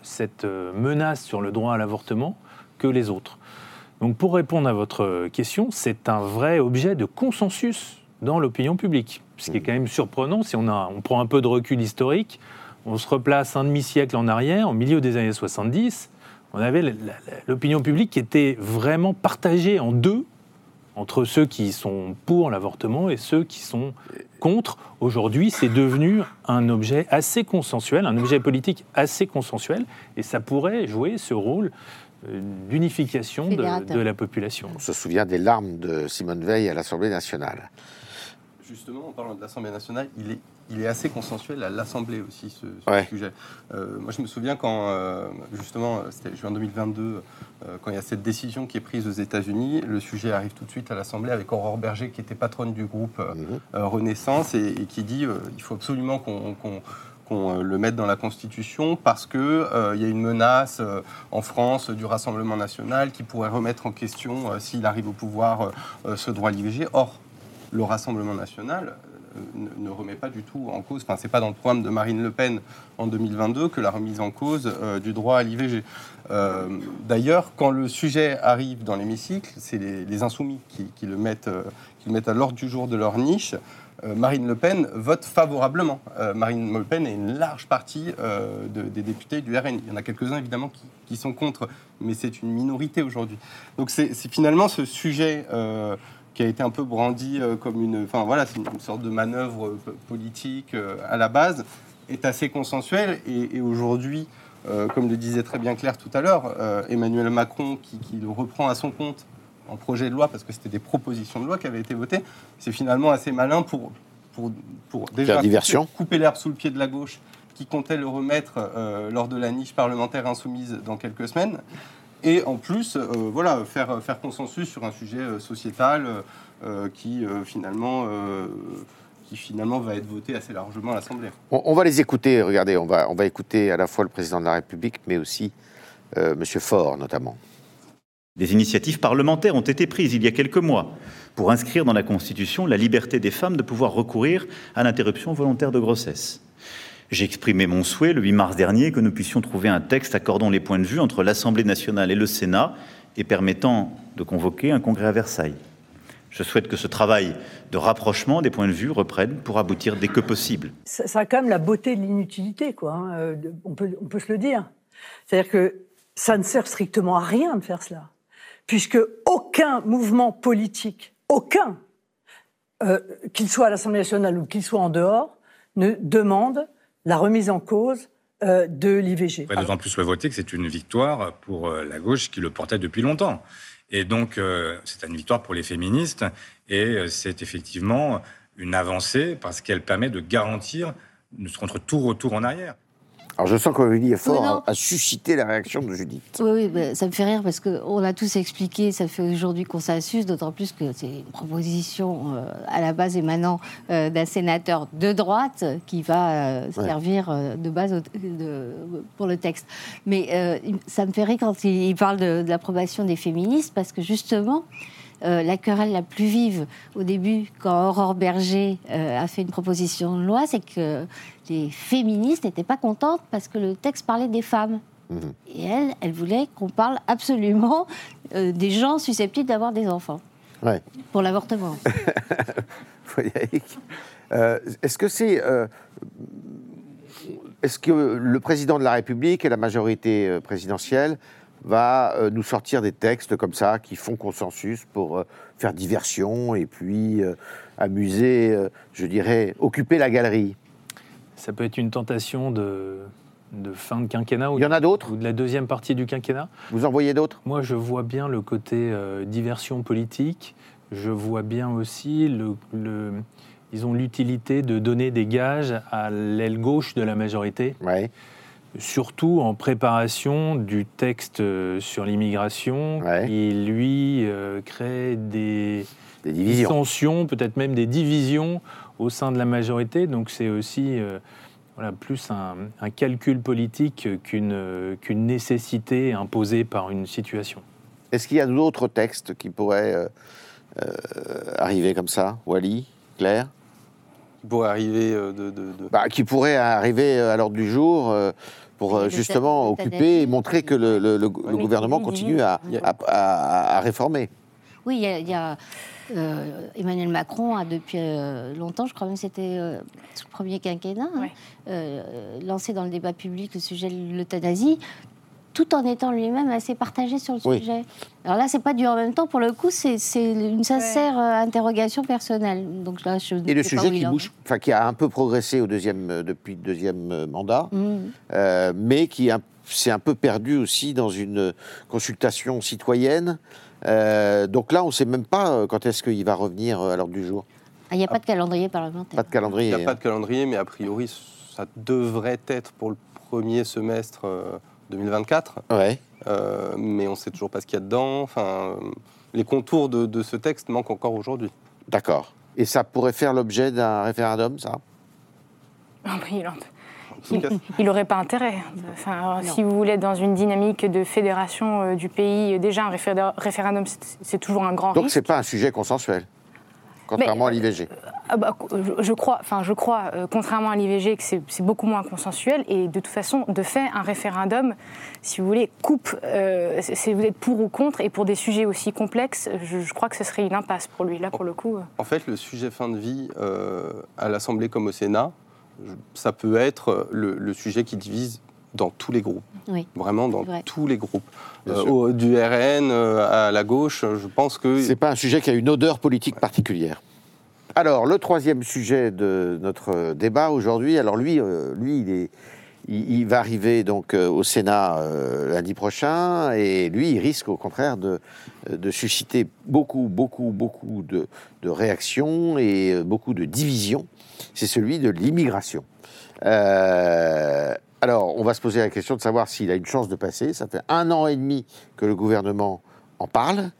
cette menace sur le droit à l'avortement que les autres. Donc pour répondre à votre question, c'est un vrai objet de consensus dans l'opinion publique. Ce qui est quand même surprenant si on, a, on prend un peu de recul historique. On se replace un demi-siècle en arrière, au milieu des années 70 on avait l'opinion publique qui était vraiment partagée en deux entre ceux qui sont pour l'avortement et ceux qui sont contre. Aujourd'hui, c'est devenu un objet assez consensuel, un objet politique assez consensuel, et ça pourrait jouer ce rôle euh, d'unification de, de, la population. On se souvient des larmes de Simone Veil à l'Assemblée nationale. Justement, en parlant de l'Assemblée nationale, il est il est assez consensuel à l'Assemblée aussi, ce, sujet. Euh, moi, je me souviens quand, euh, justement, c'était juin 2022, euh, quand il y a cette décision qui est prise aux États-Unis, le sujet arrive tout de suite à l'Assemblée avec Aurore Berger, qui était patronne du groupe mhm. Renaissance, et, qui dit il faut absolument qu'on le mette dans la Constitution parce qu'il il y a une menace en France du Rassemblement national qui pourrait remettre en question, s'il arrive au pouvoir, ce droit à l'IVG. Or, le Rassemblement national ne, remet pas du tout en cause, enfin c'est pas dans le programme de Marine Le Pen en 2022 que la remise en cause euh, du droit à l'IVG. Euh, d'ailleurs, quand le sujet arrive dans l'hémicycle, c'est les, insoumis qui, le mettent, euh, à l'ordre du jour de leur niche. Marine Le Pen vote favorablement. Marine Le Pen et une large partie des députés du RN. Il y en a quelques-uns évidemment qui, sont contre, mais c'est une minorité aujourd'hui. Donc c'est finalement ce sujet qui a été un peu brandi euh, comme une, enfin voilà, c'est une, sorte de manœuvre euh, politique euh, à la base, est assez consensuel. Et, aujourd'hui, comme le disait très bien Claire tout à l'heure, Emmanuel Macron, qui, le reprend à son compte en projet de loi, parce que c'était des propositions de loi qui avaient été votées, c'est finalement assez malin pour, pour, pour déjà diversion. couper l'herbe sous le pied de la gauche, qui comptait le remettre lors de la niche parlementaire insoumise dans quelques semaines et en plus, euh, voilà, faire, faire consensus sur un sujet euh, sociétal euh, qui finalement qui finalement va être voté assez largement à l'Assemblée. On, va les écouter, regardez, on va, on va écouter à la fois le président de la République, mais aussi M. Faure notamment. Des initiatives parlementaires ont été prises il y a quelques mois pour inscrire dans la Constitution la liberté des femmes de pouvoir recourir à l'interruption volontaire de grossesse. J'ai exprimé mon souhait le 8 mars dernier que nous puissions trouver un texte accordant les points de vue entre l'Assemblée nationale et le Sénat et permettant de convoquer un congrès à Versailles. Je souhaite que ce travail de rapprochement des points de vue reprenne pour aboutir dès que possible. Ça, a quand même la beauté de l'inutilité, quoi. Hein, euh, on, peut, on peut se le dire. C'est-à-dire que ça ne sert strictement à rien de faire cela, puisque aucun mouvement politique, aucun, euh, qu'il soit à l'Assemblée nationale ou qu'il soit en dehors, ne demande la remise en cause euh, de l'IVG. D'autant plus le voter que c'est une victoire pour euh, la gauche qui le portait depuis longtemps. Et donc, euh, c'est une victoire pour les féministes et c'est effectivement une avancée parce qu'elle permet de garantir contre tout retour en arrière. Alors je sens qu'Aurélie est fort à, susciter la réaction de Judith. Oui, oui ça me fait rire parce qu'on a tous expliqué, ça fait aujourd'hui consensus, d'autant plus que c'est une proposition euh, à la base émanant euh, d'un sénateur de droite qui va euh, servir de base pour le texte. Mais ça me fait rire quand il, parle de l'approbation des féministes parce que justement, euh, la querelle la plus vive au début, quand Aurore Berger euh, a fait une proposition de loi, c'est que les féministes n'étaient pas contentes parce que le texte parlait des femmes. Mhm. Et elle, elle voulait qu'on parle absolument euh, des gens susceptibles d'avoir des enfants. Pour l'avortement. Est-ce que c'est. Est-ce que le président de la République et la majorité présidentielle va euh, nous sortir des textes comme ça qui font consensus pour euh, faire diversion et puis euh, amuser, je dirais, occuper la galerie. Ça peut être une tentation de, de fin de quinquennat. Il y en a d'autres Ou de la deuxième partie du quinquennat. Vous en voyez d'autres? Moi, je vois bien le côté euh, diversion politique. Je vois bien aussi le, le disons, l'utilité de donner des gages à l'aile gauche de la majorité. Ouais. Surtout en préparation du texte euh, sur l'immigration, Ouais. qui lui euh, crée des, Des divisions. tensions, peut-être même des divisions au sein de la majorité. Donc c'est aussi euh, voilà, plus un, un calcul politique qu'une euh, qu'une nécessité imposée par une situation. Est-ce qu'il y a d'autres textes qui pourraient euh, euh, arriver comme ça? Wally Claire? Qui pourrait arriver de. de- de- Bah, Qui pourraient arriver à l'ordre du jour euh, pour euh, justement occuper et montrer que le, le- le- le Mais gouvernement continue à, à- à- à réformer. Oui, il y a, il y a, euh, Emmanuel Macron a depuis euh, longtemps, je crois même que c'était euh, sous le premier quinquennat, hein, Ouais. euh, lancé dans le débat public le sujet de l'euthanasie, tout en étant lui-même assez partagé sur le Oui. sujet. Alors là, c'est pas du en même temps, pour le coup, c'est une sincère euh, interrogation personnelle. Donc là, je Et le sujet il qui bouge, enfin qui a un peu progressé au deuxième, euh, depuis le deuxième euh, mandat. Mmh. euh, mais qui s'est un peu perdu aussi dans une consultation citoyenne. Euh, donc là, on ne sait même pas quand est-ce qu'il va revenir à l'ordre du jour. Ah, Il n'y a pas de calendrier parlementaire. Pas de Il calendrier. n'y a pas de calendrier, mais a priori, ça devrait être pour le premier semestre euh, 2024. Ouais. Euh, mais on ne sait toujours pas ce qu'il y a dedans. Enfin, euh, les contours de, de ce texte manquent encore aujourd'hui. D'accord. Et ça pourrait faire l'objet d'un référendum, ça? Oui, il n'aurait pas intérêt. Enfin, si vous voulez, dans une dynamique de fédération euh, du pays, déjà un référ- référendum, c'est- toujours un grand Donc risque. c'est pas un sujet consensuel, contrairement à l'IVG. Ah bah, je, je crois, enfin, je crois euh, contrairement à l'IVG, que c'est c'est beaucoup moins consensuel. Et de toute façon, de fait, un référendum, si vous voulez, coupe. euh, vous êtes pour ou contre. Et pour des sujets aussi complexes, je, je crois que ce serait une impasse pour lui. Là, pour le coup. euh, en fait, le sujet fin de vie euh, à l'Assemblée comme au Sénat, ça peut être le, le sujet qui divise dans tous les groupes. Oui. Vraiment dans vrai. tous les groupes. Euh, au- du RN euh, à la gauche, je pense que. C'est pas un sujet qui a une odeur politique particulière. Alors, le troisième sujet de notre débat aujourd'hui, alors lui, euh, lui il, est, il, va arriver donc euh, au Sénat euh, lundi prochain, et lui, il risque au contraire de, de susciter beaucoup, beaucoup, beaucoup de, de réactions et beaucoup de divisions. C'est celui de l'immigration. Alors, on va se poser la question de savoir s'il a une chance de passer. Ça fait un an et demi que le gouvernement en parle.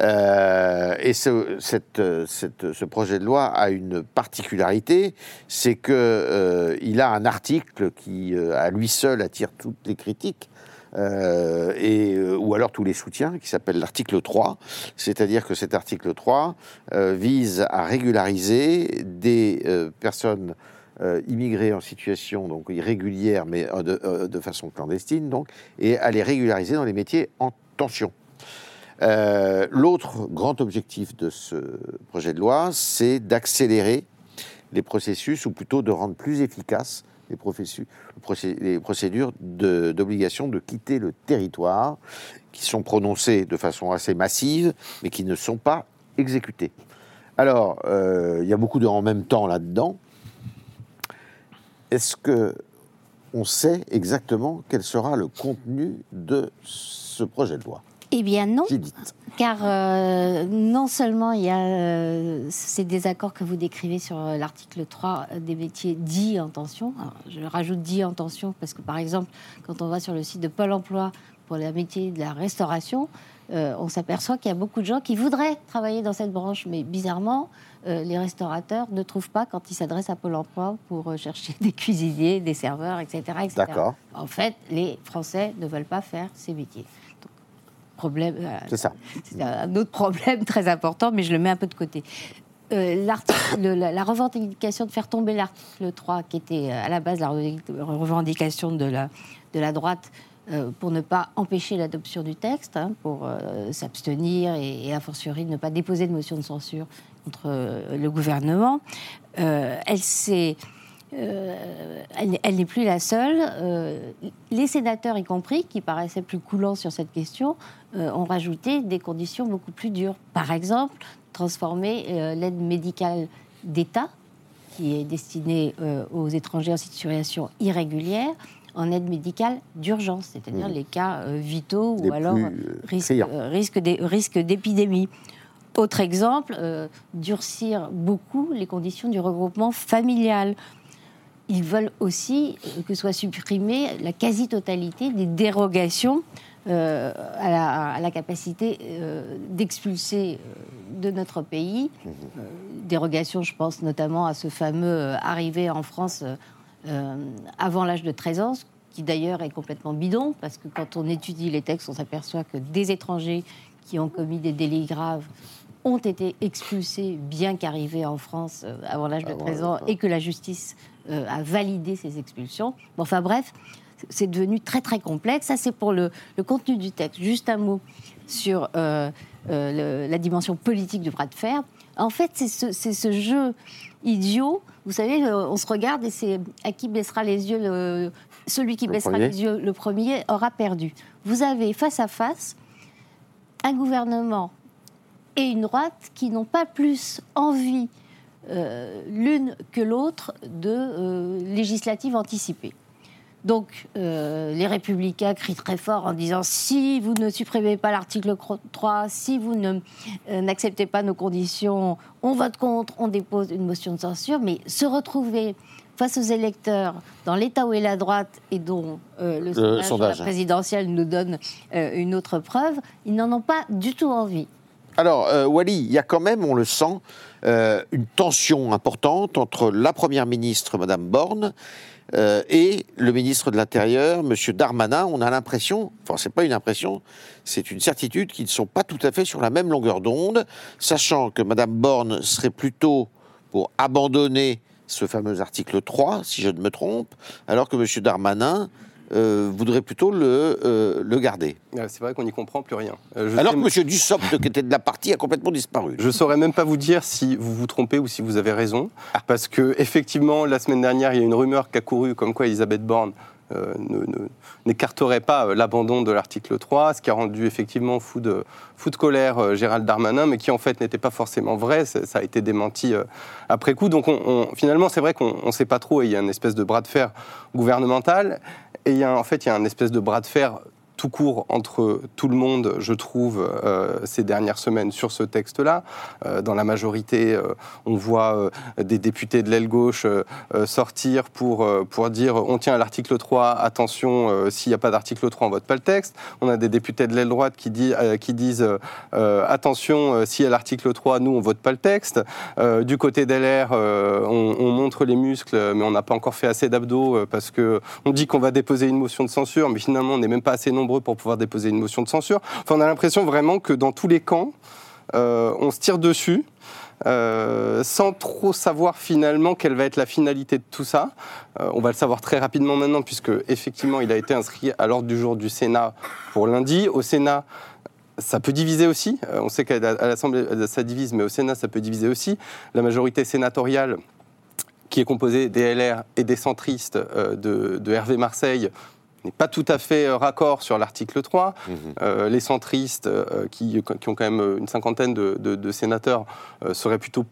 Euh, et ce, projet de loi a une particularité, c'est que euh, a un article qui, euh, à lui seul, attire toutes les critiques. et, ou alors tous les soutiens, qui s'appelle l'article 3. C'est-à-dire que cet article 3 euh, vise à régulariser des personnes immigrées en situation donc irrégulière, mais de, de façon clandestine, donc, et à les régulariser dans les métiers en tension. Euh, L'autre grand objectif de ce projet de loi, c'est d'accélérer les processus, ou plutôt de rendre plus efficaces les, procédures d'obligation de, quitter le territoire, qui sont prononcées de façon assez massive, mais qui ne sont pas exécutées. Alors, euh, il y a beaucoup de en même temps là-dedans. Est-ce que on sait exactement quel sera le contenu de ce projet de loi? Eh bien non, car euh, non seulement il y a euh, ces désaccords que vous décrivez sur euh, l'article 3 des métiers dits en tension. Alors, je rajoute dits en tension parce que par exemple, quand on va sur le site de Pôle Emploi pour le métier de la restauration, euh, on s'aperçoit qu'il y a beaucoup de gens qui voudraient travailler dans cette branche, mais bizarrement, euh, les restaurateurs ne trouvent pas quand ils s'adressent à Pôle Emploi pour euh, chercher des cuisiniers, des serveurs, etc. etc. D'accord. En fait, les Français ne veulent pas faire ces métiers. Problème. euh, C'est ça. c'est un autre problème très important, mais je le mets un peu de côté. Euh, le- la, la revendication de faire tomber l'article 3, qui était euh, à la base la revendic- revendication de la, de la droite euh, pour ne pas empêcher l'adoption du texte, hein, pour euh, s'abstenir et, et a fortiori ne pas déposer de motion de censure contre le gouvernement, elle s'est euh, elle, n'est- plus la seule. Euh, les sénateurs, y compris, qui paraissaient plus coulants sur cette question, euh, ont rajouté des conditions beaucoup plus dures. Par exemple, transformer l'aide médicale d'État, qui est destinée aux étrangers en situation irrégulière, en aide médicale d'urgence, c'est-à-dire Mmh. les cas vitaux Les ou alors euh, risque, d'épidémie. Autre exemple, durcir beaucoup les conditions du regroupement familial. Ils veulent aussi que soit supprimée la quasi-totalité des dérogations euh, à, la, à la capacité euh, d'expulser euh, de notre pays. Euh, dérogations, je pense notamment à ce fameux arrivé en France avant l'âge de 13 ans, ce qui d'ailleurs est complètement bidon, parce que quand on étudie les textes, on s'aperçoit que des étrangers qui ont commis des délits graves ont été expulsés bien qu'arrivés en France avant l'âge de 13 ans et que la justice euh, a validé ces expulsions. Bon, enfin bref, c'est devenu très très complexe. Ça, c'est pour le, le contenu du texte. Juste un mot sur euh, euh, le- la dimension politique du bras de fer. En fait, c'est ce, jeu idiot. Vous savez, on se regarde et c'est à qui baissera les yeux le- celui qui baissera premier. les yeux le premier aura perdu. Vous avez face à face un gouvernement et une droite qui n'ont pas plus envie euh, l'une que l'autre de euh, législatives anticipées. Donc, euh, les républicains crient très fort en disant si vous ne supprimez pas l'article 3, si vous ne, n'acceptez pas nos conditions, on vote contre, on dépose une motion de censure. Mais se retrouver face aux électeurs dans l'état où est la droite et dont euh, le, sondage, sondage. la présidentielle nous donne euh, une autre preuve, ils n'en ont pas du tout envie. Alors, euh, Wally, il y a quand même, on le sent, euh, une tension importante entre la Première ministre, Madame Borne, euh, et le ministre de l'Intérieur, Monsieur Darmanin. On a l'impression, enfin, c'est pas une impression, c'est une certitude qu'ils ne sont pas tout à fait sur la même longueur d'onde, sachant que Madame Borne serait plutôt pour abandonner ce fameux article 3, si je ne me trompe, alors que Monsieur Darmanin euh, voudrait plutôt le, euh, le garder. Euh, C'est vrai qu'on n'y comprend plus rien. Euh, Alors que Monsieur Dussopt, qui était de la partie, a complètement disparu. Je saurais même pas vous dire si vous vous trompez ou si vous avez raison, parce que effectivement, la semaine dernière, il y a une rumeur qui a couru comme quoi Elisabeth Borne ne- ne- n'écarterait pas l'abandon de l'article 3, ce qui a rendu effectivement fou de, fou de colère Gérald Darmanin, mais qui en fait n'était pas forcément vrai. Ça, a été démenti après coup. Donc on- on- finalement, c'est vrai qu'on ne sait pas trop. et Il y a une espèce de bras de fer gouvernemental, et en fait, il y a un espèce de bras de fer tout court entre tout le monde, je trouve, euh, ces dernières semaines sur ce texte-là. Euh, dans la majorité, euh, on voit des députés de l'aile gauche sortir pour, pour dire on tient à l'article 3, attention, s'il n'y a pas d'article 3, on vote pas le texte. On a des députés de l'aile droite qui, qui disent attention, s'il y a l'article 3, nous, on vote pas le texte. Du côté d'LR, on, on montre les muscles, mais on n'a pas encore fait assez d'abdos parce que on dit qu'on va déposer une motion de censure, mais finalement, on n'est même pas assez nombreux pour pouvoir déposer une motion de censure. Enfin, on a l'impression vraiment que dans tous les camps, euh, on se tire dessus. euh, sans trop savoir finalement quelle va être la finalité de tout ça. Euh, on va le savoir très rapidement maintenant, puisque effectivement il a été inscrit à l'ordre du jour du Sénat pour lundi. Au Sénat, ça peut diviser aussi. On sait qu'à l'Assemblée, ça divise, mais au Sénat, ça peut diviser aussi. La majorité sénatoriale, qui est composée des LR et des centristes de, de Hervé Marseille, n'est pas tout à fait euh, raccord sur l'article 3. Euh, les centristes, euh, qui, qui ont quand même une cinquantaine de, de- de sénateurs, euh, seraient plutôt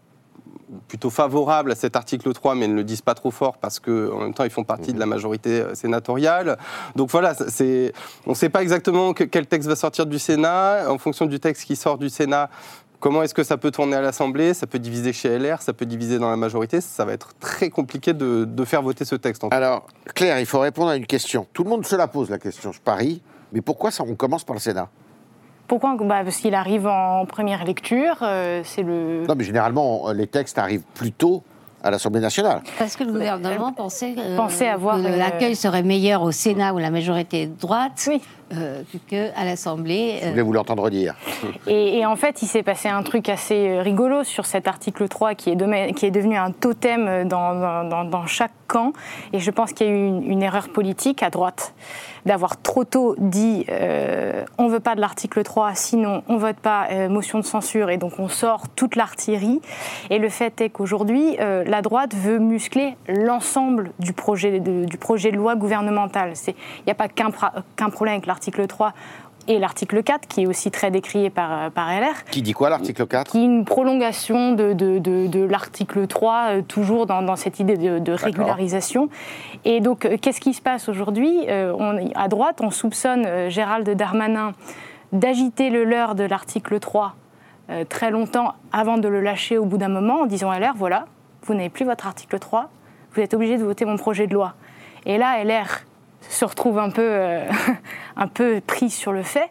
plutôt favorables à cet article 3, mais ne le disent pas trop fort parce qu'en même temps, ils font partie de la majorité sénatoriale. Donc voilà, c'est, on ne sait pas exactement que- quel texte va sortir du Sénat. En fonction du texte qui sort du Sénat, comment est-ce que ça peut tourner à l'Assemblée? Ça peut diviser chez LR, ça peut diviser dans la majorité? Ça va être très compliqué de, de faire voter ce texte. en. Alors, Claire, il faut répondre à une question. Tout le monde se la pose, la question, je parie. Mais pourquoi ça, on commence par le Sénat? Pourquoi? Bah, Parce qu'il arrive en première lecture, euh, c'est le... Non, mais généralement, euh, les textes arrivent plus tôt à l'Assemblée nationale. Parce que le gouvernement pensait, euh, Pensait avoir que l'accueil serait meilleur au Sénat où la majorité est de droite Oui. Euh, qu'à l'Assemblée. Je euh, voulais vous l'entendre dire. Et, et en fait, il s'est passé un truc assez euh, rigolo sur cet article 3 qui est, dema- qui est devenu un totem dans, dans- chaque camp. Et je pense qu'il y a eu une, une erreur politique à droite d'avoir trop tôt dit euh, on veut pas de l'article 3, sinon on vote pas euh, motion de censure et donc on sort toute l'artillerie. Et le fait est qu'aujourd'hui, euh, la droite veut muscler l'ensemble du projet de, du projet de loi gouvernemental. Il n'y a pas qu'un problème avec l'article 3 et l'article 4, qui est aussi très décrié par, par LR. Qui dit quoi l'article 4 Qui est une prolongation de, de, de, l'article 3, euh, toujours dans, dans, cette idée de, régularisation. Et donc, euh, qu'est-ce qui se passe aujourd'hui? Euh, À droite, on soupçonne Gérald Darmanin d'agiter le leurre de l'article 3 très longtemps avant de le lâcher au bout d'un moment en disant à LR, voilà, vous n'avez plus votre article 3, vous êtes obligé de voter mon projet de loi. Et là, LR se retrouve un peu, euh, un peu pris sur le fait,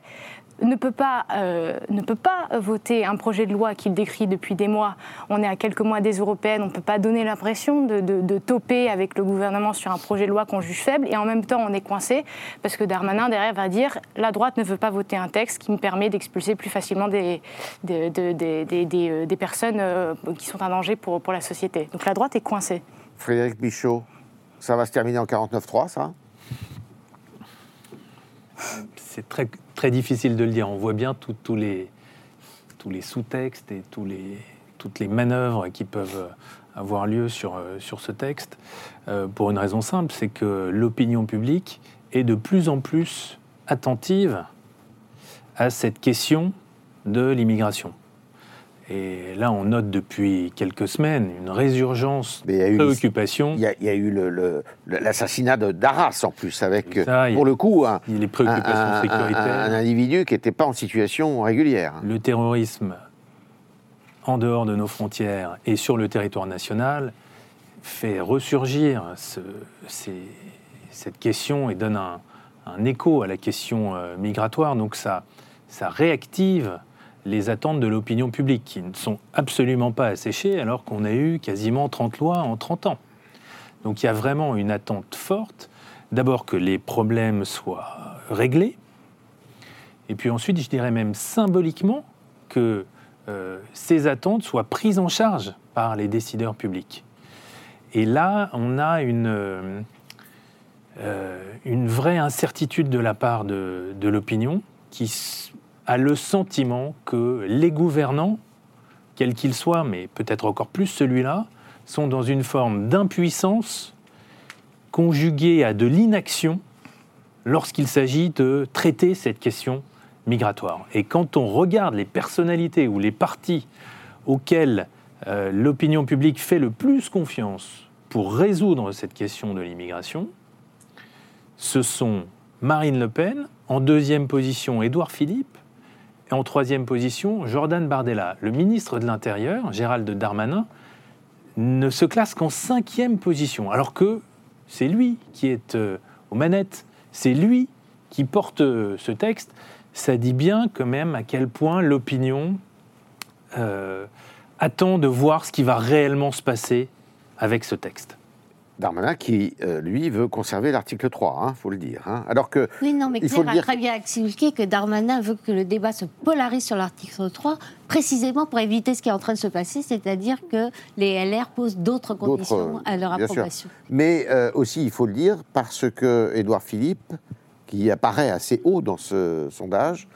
ne peut, pas, euh, ne peut pas voter un projet de loi qu'il décrit depuis des mois. On est à quelques mois des européennes, on ne peut pas donner l'impression de, de, toper avec le gouvernement sur un projet de loi qu'on juge faible, et en même temps on est coincé parce que Darmanin derrière va dire la droite ne veut pas voter un texte qui me permet d'expulser plus facilement des, des personnes qui sont un danger pour, pour la société. Donc la droite est coincée. Frédéric Michaud, ça va se terminer en 49-3, ça? C'est très, très difficile de le dire. On voit bien tous les, tous les sous-textes et toutes les manœuvres qui peuvent avoir lieu sur, sur ce texte, euh, pour une raison simple, c'est que l'opinion publique est de plus en plus attentive à cette question de l'immigration. Et là, on note depuis quelques semaines une résurgence de préoccupation. Il y, a eu l'assassinat d'Arras en plus, avec, pour le coup, un, les préoccupations sécuritaires. un individu qui n'était pas en situation régulière. Le terrorisme en dehors de nos frontières et sur le territoire national fait ressurgir ce, cette question et donne un, écho à la question euh, migratoire. Donc ça, ça réactive les attentes de l'opinion publique, qui ne sont absolument pas asséchées alors qu'on a eu quasiment 30 lois en 30 ans. Donc il y a vraiment une attente forte, d'abord que les problèmes soient réglés, et puis ensuite, je dirais même symboliquement, que euh, ces attentes soient prises en charge par les décideurs publics. Et là, on a une, euh, vraie incertitude de la part de, de l'opinion qui a le sentiment que les gouvernants, quels qu'ils soient, mais peut-être encore plus celui-là, sont dans une forme d'impuissance conjuguée à de l'inaction lorsqu'il s'agit de traiter cette question migratoire. Et quand on regarde les personnalités ou les partis auxquels euh, l'opinion publique fait le plus confiance pour résoudre cette question de l'immigration, ce sont Marine Le Pen, en deuxième position Édouard Philippe, et en troisième position, Jordan Bardella. Le ministre de l'Intérieur, Gérald Darmanin, ne se classe qu'en cinquième position, alors que c'est lui qui est euh, aux manettes, c'est lui qui porte euh, ce texte. Ça dit bien quand même à quel point l'opinion euh, attend de voir ce qui va réellement se passer avec ce texte. Darmanin qui, euh, lui, veut conserver l'article 3, il hein, faut le dire. Hein. Alors que. Oui, non, mais il faut a très bien expliqué que Darmanin veut que le débat se polarise sur l'article 3, précisément pour éviter ce qui est en train de se passer, c'est-à-dire que les LR posent d'autres conditions à leur approbation. Mais euh, aussi, il faut le dire, parce que Édouard Philippe, qui apparaît assez haut dans ce sondage,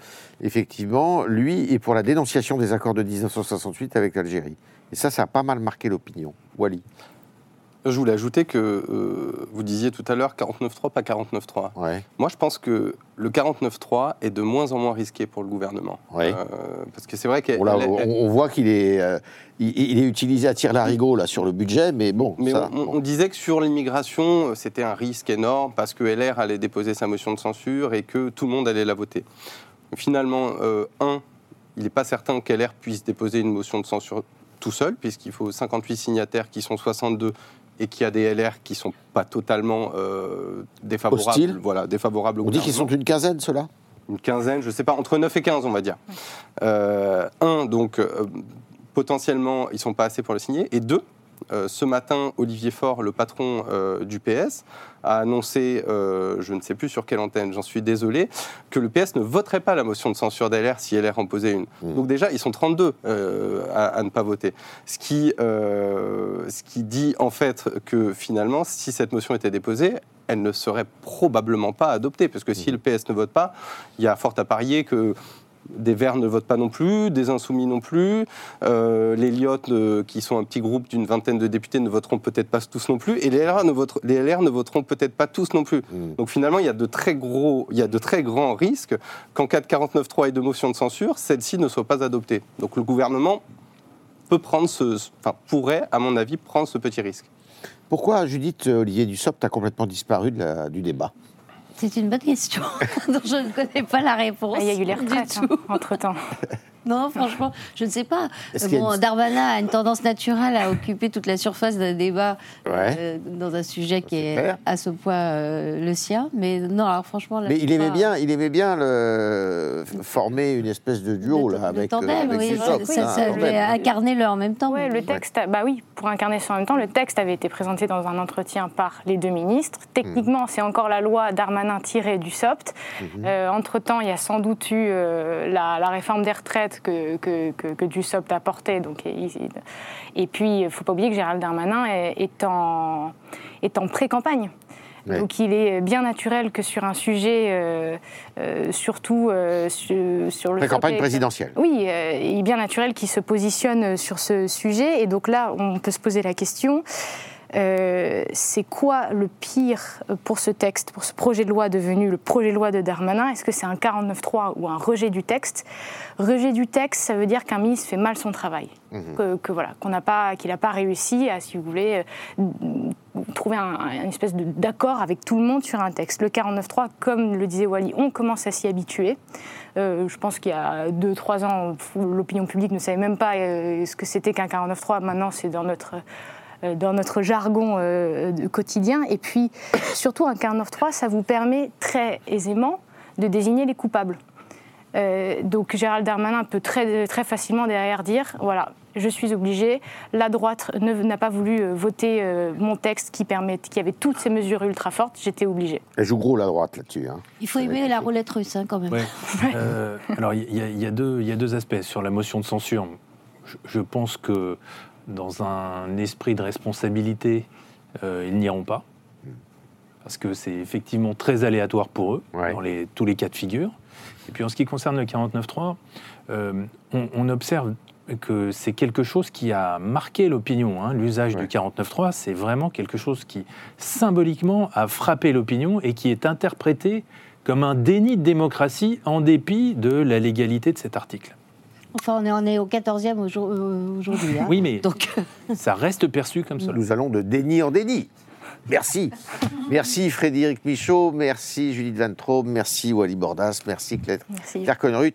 effectivement, lui est pour la dénonciation des accords de 1968 avec l'Algérie. Et ça, ça a pas mal marqué l'opinion. Wally. Je voulais ajouter que euh, vous disiez tout à l'heure 49.3, pas 49.3. Ouais. Moi, je pense que le 49.3 est de moins en moins risqué pour le gouvernement. Ouais. Euh, parce que c'est vrai qu'on on, voit qu'il est, euh, il, est utilisé à tir larigot là sur le budget, mais bon. Mais on, disait que sur l'immigration, c'était un risque énorme parce que LR allait déposer sa motion de censure et que tout le monde allait la voter. Finalement, un, il n'est pas certain qu'LR puisse déposer une motion de censure tout seul, puisqu'il faut 58 signataires qui sont 62 et qu'il y a des LR qui ne sont pas totalement euh, défavorables, voilà, défavorables On dit qu'ils sont une quinzaine, ceux-là Une quinzaine, je ne sais pas, entre 9 et 15, on va dire. Euh, un, donc, euh, potentiellement, ils ne sont pas assez pour le signer. Et deux, euh, ce matin, Olivier Faure, le patron euh, du PS, a annoncé, euh, je ne sais plus sur quelle antenne, j'en suis désolé, que le PS ne voterait pas la motion de censure d'LR si LR en posait une. Mmh. Donc déjà, ils sont 32 à, ne pas voter. Ce qui, ce qui dit en fait que finalement, si cette motion était déposée, elle ne serait probablement pas adoptée, parce que si mmh. le PS ne vote pas, il y a fort à parier que des Verts ne votent pas non plus, des Insoumis non plus, euh, les Lyottes, euh, qui sont un petit groupe d'une vingtaine de députés, ne voteront peut-être pas tous non plus, et les LR ne, voteront, peut-être pas tous non plus. Hmm. Donc finalement, il y, a de très gros, il y a de très grands risques qu'en cas de 49.3 et de motion de censure, celle-ci ne soit pas adoptée. Donc le gouvernement peut prendre ce, enfin, pourrait, à mon avis, prendre ce petit risque. Pourquoi, Judith Olivier Dussopt a complètement disparu du débat? C'est une bonne question dont je ne connais pas la réponse. Ah, il y a eu les retraites hein, entre-temps. Non, franchement, je ne sais pas. Bon, Darmanin a une tendance naturelle à occuper toute la surface d'un débat euh, dans un sujet qui est à ce point euh, le sien. Mais non, alors franchement. mais il aimait, bien, il aimait bien le... former une espèce de duo là, avec. Tandem, euh, avec oui, ça, ça, incarner le en même temps. Ouais, le texte, bah oui, pour incarner ça en même temps, le texte avait été présenté dans un entretien par les deux ministres. Techniquement, c'est encore la loi Darmanin tirée du SOPT. Mhm. entre temps, il y a sans doute eu la, la réforme des retraites que, que, que, Dussopt a porté. Donc, et, puis, il ne faut pas oublier que Gérald Darmanin est, en, est en pré-campagne. Donc il est bien naturel que sur un sujet, euh, euh, surtout euh, sur, sur, le... Pré-campagne présidentielle. Oui, il est bien naturel qu'il se positionne sur ce sujet. Et donc là, on peut se poser la question, euh, c'est quoi le pire pour ce texte, pour ce projet de loi devenu le projet de loi de Darmanin? Est-ce que c'est un 49-3 ou un rejet du texte? Rejet du texte, ça veut dire qu'un ministre fait mal son travail, mhm. que, voilà, qu'on n'a pas, qu'il n'a pas réussi à, si vous voulez, euh, trouver un, une espèce d'accord avec tout le monde sur un texte. Le 49-3, comme le disait Wally, on commence à s'y habituer. Euh, je pense qu'il y a 2-3 ans, l'opinion publique ne savait même pas ce que c'était qu'un 49-3. Maintenant, c'est dans notre dans notre jargon euh, quotidien. Et puis, surtout, un 49.3, ça vous permet très aisément de désigner les coupables. Euh, donc Gérald Darmanin peut très, très facilement derrière dire, voilà, je suis obligé, la droite n'a pas voulu voter mon texte qui, permet, qui avait toutes ces mesures ultra fortes, j'étais obligé. Elle joue gros la droite là-dessus. Hein. Il faut aimer la roulette russe hein, quand même. alors il y, y, a deux aspects sur la motion de censure. je pense que dans un esprit de responsabilité, euh, ils n'iront pas. Parce que c'est effectivement très aléatoire pour eux, dans les, tous les cas de figure. Et puis en ce qui concerne le 49.3, euh, on, observe que c'est quelque chose qui a marqué l'opinion. Hein. L'usage du 49.3, c'est vraiment quelque chose qui symboliquement a frappé l'opinion et qui est interprété comme un déni de démocratie en dépit de la légalité de cet article. Enfin, on est, on est au 14e euh, aujourd'hui. Hein. Oui, mais Donc... ça reste perçu comme ça. Nous allons de déni en déni. Merci. merci Frédéric Michaud, merci Judith Van Traub, merci Wally Bordas, merci Claire, merci. Claire Connerut.